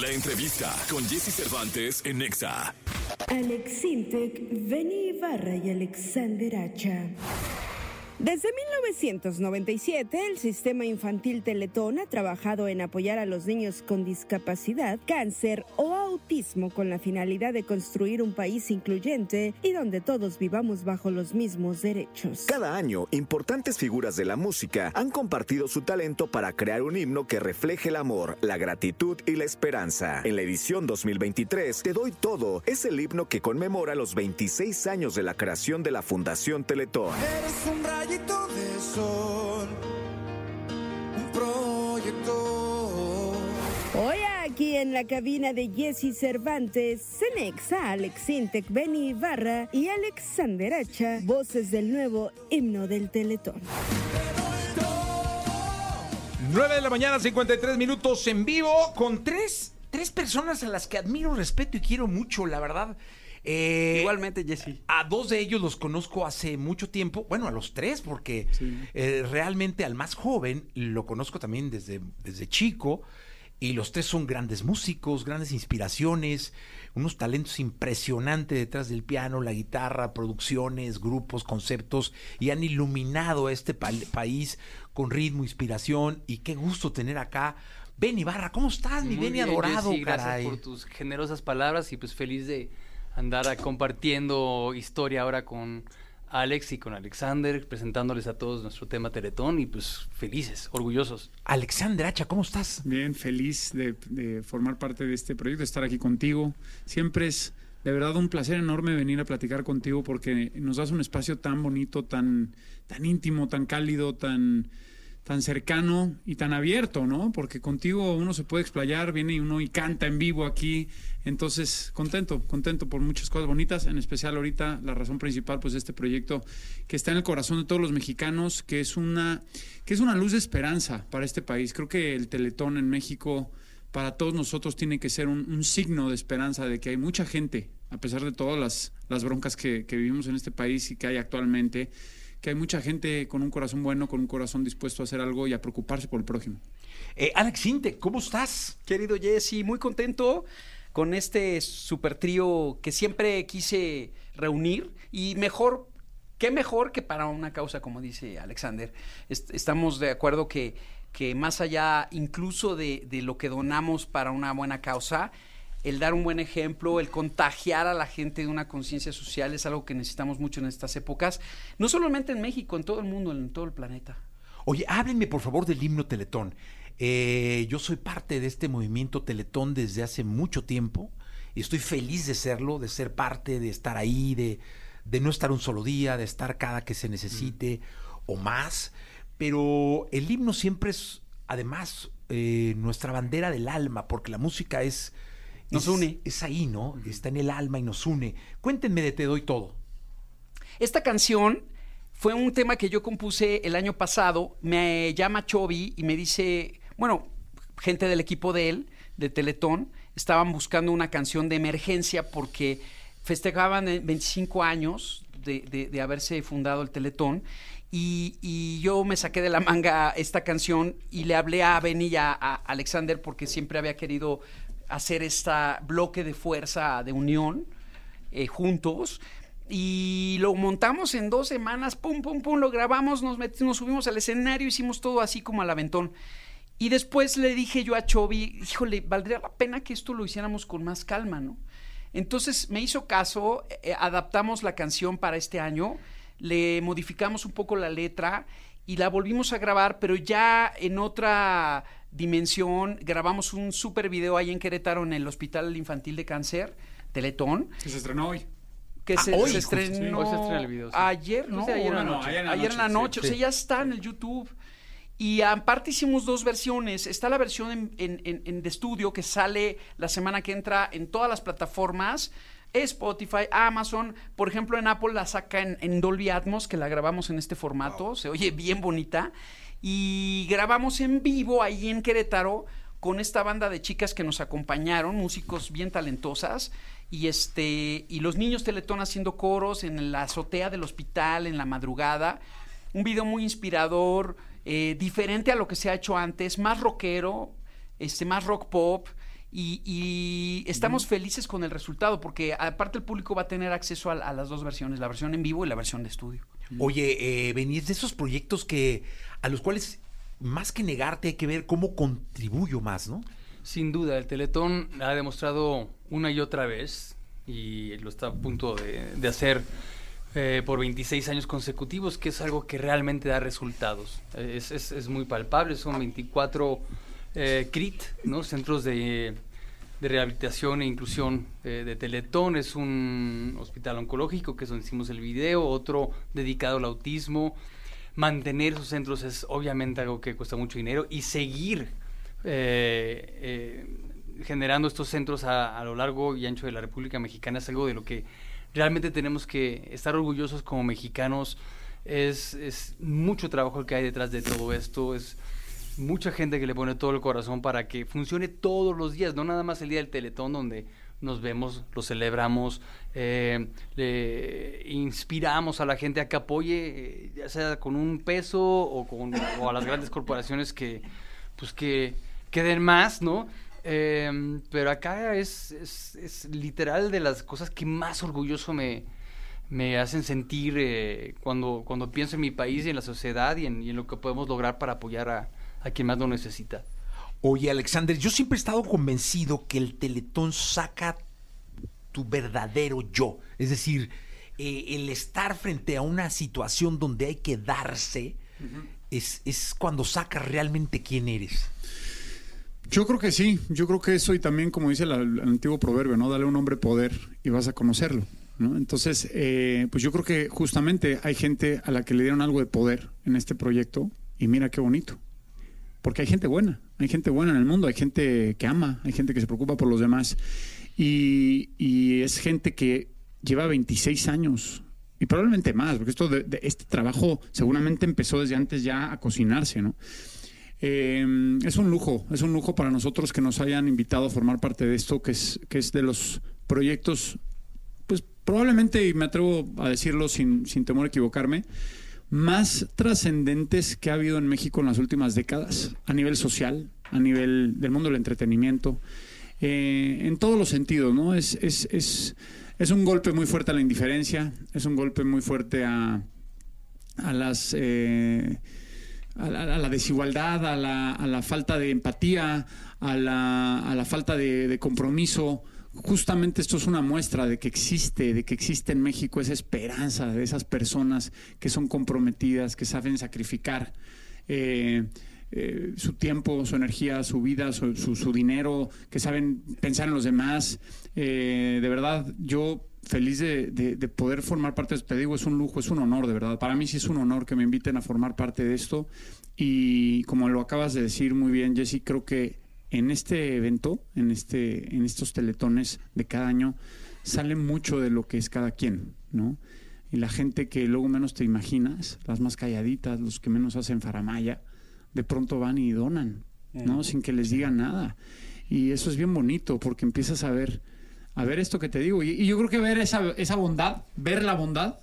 La entrevista con Jesse Cervantes en Nexa. Alex Sintek, Benny Ibarra y Alexander Hacha. Desde 1997, el Sistema Infantil Teletón ha trabajado en apoyar a los niños con discapacidad, cáncer o autismo con la finalidad de construir un país incluyente y donde todos vivamos bajo los mismos derechos. Cada año, importantes figuras de la música han compartido su talento para crear un himno que refleje el amor, la gratitud y la esperanza. En la edición 2023, Te doy todo es el himno que conmemora los 26 años de la creación de la Fundación Teletón. Eres un rayito de sol, un proyecto. Hoy aquí en la cabina de Jesse Cervantes, Cenexa, Alex Sintek, Benny Ibarra y Alexander Hacha, voces del nuevo himno del Teletón. 9 de la mañana, 53 minutos en vivo, con tres, tres personas a las que admiro, respeto y quiero mucho, la verdad. Eh, Igualmente, Jesse. A dos de ellos los conozco hace mucho tiempo, bueno, a los tres, porque eh, realmente al más joven lo conozco también desde, desde chico, y los tres son grandes músicos, grandes inspiraciones, unos talentos impresionantes detrás del piano, la guitarra, producciones, grupos, conceptos, y han iluminado a este pa- país con ritmo, inspiración, y qué gusto tener acá. Benny Barra, ¿cómo estás, mi Benny adorado, Jesse, gracias caray? por tus generosas palabras y pues feliz de andar a- compartiendo historia ahora con Alex y con Alexander, presentándoles a todos nuestro tema Teletón y pues felices, orgullosos. Alexander Hacha, ¿cómo estás? Bien, feliz de, de formar parte de este proyecto, de estar aquí contigo. Siempre es de verdad un placer enorme venir a platicar contigo porque nos das un espacio tan bonito, tan, tan íntimo, tan cálido, tan, tan cercano y tan abierto, ¿no? Porque contigo uno se puede explayar, viene uno y canta en vivo aquí. Entonces, contento, contento por muchas cosas bonitas, en especial ahorita la razón principal, pues, de este proyecto que está en el corazón de todos los mexicanos, que es una, que es una luz de esperanza para este país. Creo que el Teletón en México, para todos nosotros, tiene que ser un, un signo de esperanza de que hay mucha gente, a pesar de todas las, las broncas que, que vivimos en este país y que hay actualmente, que hay mucha gente con un corazón bueno, con un corazón dispuesto a hacer algo y a preocuparse por el prójimo. Eh, Alex Sinte, ¿cómo estás? Querido Jesse, muy contento con este super trío que siempre quise reunir y mejor, qué mejor que para una causa como dice Alexander. Est- estamos de acuerdo que, que más allá incluso de, de lo que donamos para una buena causa, el dar un buen ejemplo, el contagiar a la gente de una conciencia social es algo que necesitamos mucho en estas épocas, no solamente en México, en todo el mundo, en todo el planeta. Oye, háblenme por favor del himno Teletón. Eh, yo soy parte de este movimiento Teletón desde hace mucho tiempo y estoy feliz de serlo, de ser parte, de estar ahí, de, de no estar un solo día, de estar cada que se necesite o más. Pero el himno siempre es, además, eh, nuestra bandera del alma, porque la música es... Nos es- une. Es ahí, ¿no? Está en el alma y nos une. Cuéntenme de Te Doy Todo. Esta canción fue un tema que yo compuse el año pasado. Me llama Chovy y me dice, bueno, gente del equipo de él, de Teletón, estaban buscando una canción de emergencia porque festejaban eh, 25 años de, de- de haberse fundado el Teletón. Y, y yo me saqué de la manga esta canción y le hablé a Benny y a, a Alexander porque siempre había querido hacer este bloque de fuerza, de unión eh, juntos. Y lo montamos en dos semanas, pum, pum, pum, lo grabamos, nos, met- nos subimos al escenario, hicimos todo así como al aventón. Y después le dije yo a Chovy, híjole, valdría la pena que esto lo hiciéramos con más calma, ¿no? Entonces me hizo caso, eh, adaptamos la canción para este año, le modificamos un poco la letra y la volvimos a grabar, pero ya en otra dimensión. Grabamos un super video ahí en Querétaro en el Hospital Infantil de Cáncer, Teletón, Que se estrenó hoy. que Ah, se, hoy, se sí. estrenó Hoy se estrena el video, sí. ayer, ¿no? Sí, ayer en la O noche. ayer en la Ayer en la noche, noche, sí. o sea, ya está en el YouTube. Y aparte hicimos dos versiones. Está la versión en, en- en- en de estudio que sale la semana que entra en todas las plataformas. Spotify, Amazon, por ejemplo en Apple la saca en, en Dolby Atmos, que la grabamos en este formato, se oye bien bonita. Y grabamos en vivo ahí en Querétaro con esta banda de chicas que nos acompañaron, músicos bien talentosas, y este, y los niños Teletón haciendo coros en la azotea del hospital en la madrugada. Un video muy inspirador, eh, diferente a lo que se ha hecho antes, más rockero, este, más rock pop. Y, y estamos felices con el resultado porque aparte el público va a tener acceso a, a las dos versiones, la versión en vivo y la versión de estudio. Oye, eh, venís de esos proyectos que a los cuales más que negarte hay que ver cómo contribuyo más, ¿no? Sin duda, el Teletón ha demostrado una y otra vez, y lo está a punto de, de hacer eh, por 26 años consecutivos, que es algo que realmente da resultados. Es, es- es muy palpable, son 24 eh, CRIT, ¿no? Centros de, de Rehabilitación e Inclusión eh, de Teletón. Es un hospital oncológico, que es donde hicimos el video, otro dedicado al autismo. Mantener esos centros es obviamente algo que cuesta mucho dinero y seguir eh, eh, generando estos centros a, a lo largo y ancho de la República Mexicana es algo de lo que realmente tenemos que estar orgullosos como mexicanos. Es, es mucho trabajo el que hay detrás de todo esto, es mucha gente que le pone todo el corazón para que funcione todos los días, no nada más el día del Teletón donde nos vemos, lo celebramos, eh, le inspiramos a la gente a que apoye, eh, ya sea con un peso o, con, a las grandes corporaciones que, pues que, que den más, ¿no? Eh, pero acá es, es literal de las cosas que más orgulloso me, me hacen sentir eh, cuando, cuando pienso en mi país y en la sociedad y en, y en lo que podemos lograr para apoyar a, a quien más lo necesita. Oye, Alexander, yo siempre he estado convencido que el Teletón saca tu verdadero yo. Es decir, eh, el estar frente a una situación donde hay que darse es, es cuando sacas realmente quién eres. Yo creo que sí, yo creo que eso y también como dice la- el antiguo proverbio, ¿no? Dale a un hombre poder y vas a conocerlo, Entonces, eh, pues yo creo que justamente hay gente a la que le dieron algo de poder en este proyecto y mira qué bonito. Porque hay gente buena, hay gente buena en el mundo, hay gente que ama, hay gente que se preocupa por los demás y, es gente que lleva 26 años y probablemente más, porque esto este trabajo seguramente empezó desde antes ya a cocinarse, ¿no? Eh, es un lujo, es un lujo para nosotros que nos hayan invitado a formar parte de esto, que es, que es de los proyectos, probablemente, y me atrevo a decirlo sin, sin temor a equivocarme, más trascendentes que ha habido en México en las últimas décadas, a nivel social, a nivel del mundo del entretenimiento, eh, en todos los sentidos, ¿no? Es, es, es, es un golpe muy fuerte a la indiferencia, es un golpe muy fuerte a, a las... eh, a la, desigualdad, a la, a la falta de empatía, a la, a la falta de compromiso. Justamente esto es una muestra de que existe, de que existe en México esa esperanza de esas personas que son comprometidas, que saben sacrificar eh, eh, su tiempo, su energía, su vida, su, su- su dinero, que saben pensar en los demás. Eh, de verdad, yo feliz de, de- de poder formar parte de esto. Te digo, es un lujo, es un honor, de verdad. Para mí sí es un honor que me inviten a formar parte de esto. Y como lo acabas de decir muy bien, Jesse, creo que en este evento, en, este, en estos teletones de cada año, sale mucho de lo que es cada quien, ¿no? Y la gente que luego menos te imaginas, las más calladitas, los que menos hacen faramaya, de pronto van y donan, ¿no? Sin que les digan nada. Y eso es bien bonito porque empiezas a ver, a ver esto que te digo. Y, y yo creo que ver esa, esa bondad, ver la bondad,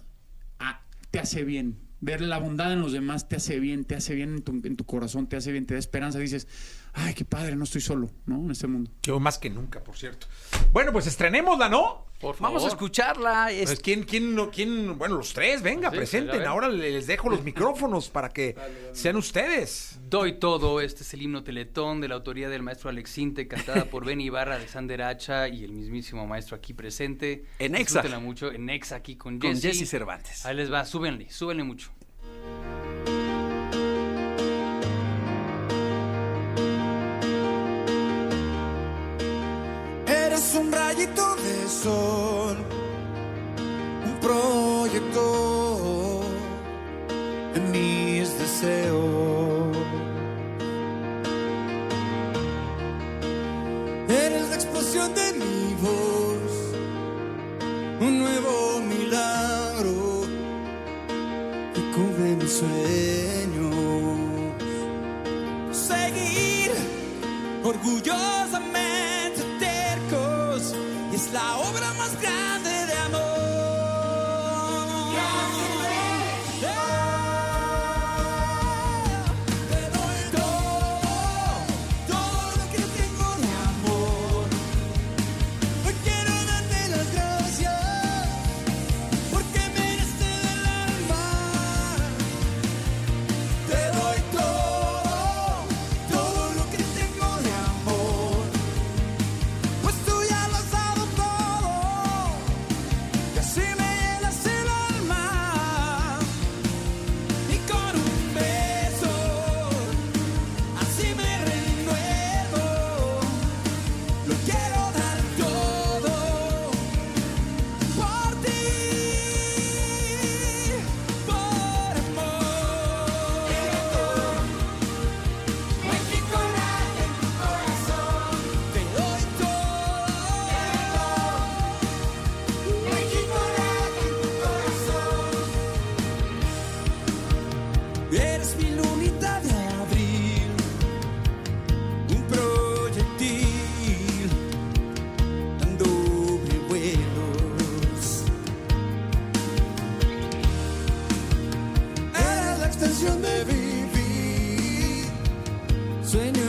ah, te hace bien. Ver la bondad en los demás te hace bien, te hace bien en tu, en tu corazón, te hace bien, te da esperanza. Dices, ay, qué padre, no estoy solo, ¿no? En este mundo. Yo más que nunca, por cierto. Bueno, pues estrenémosla, ¿no? Por favor. Vamos a escucharla. es- Pues, ¿quién, quién, no- quién? Bueno, los tres, venga, Sí, presenten. Ahora les dejo los micrófonos para que sean ustedes. Doy todo, este es el himno Teletón de la autoría del maestro Alex Sinte, cantada por Ben Ibarra de Sander Hacha y el mismísimo maestro aquí presente. En Exa. Mucho, en Exa aquí con Con Jesse. Jesse Cervantes. Ahí les va, súbenle, súbenle mucho. Rayito de sol, un proyecto sueño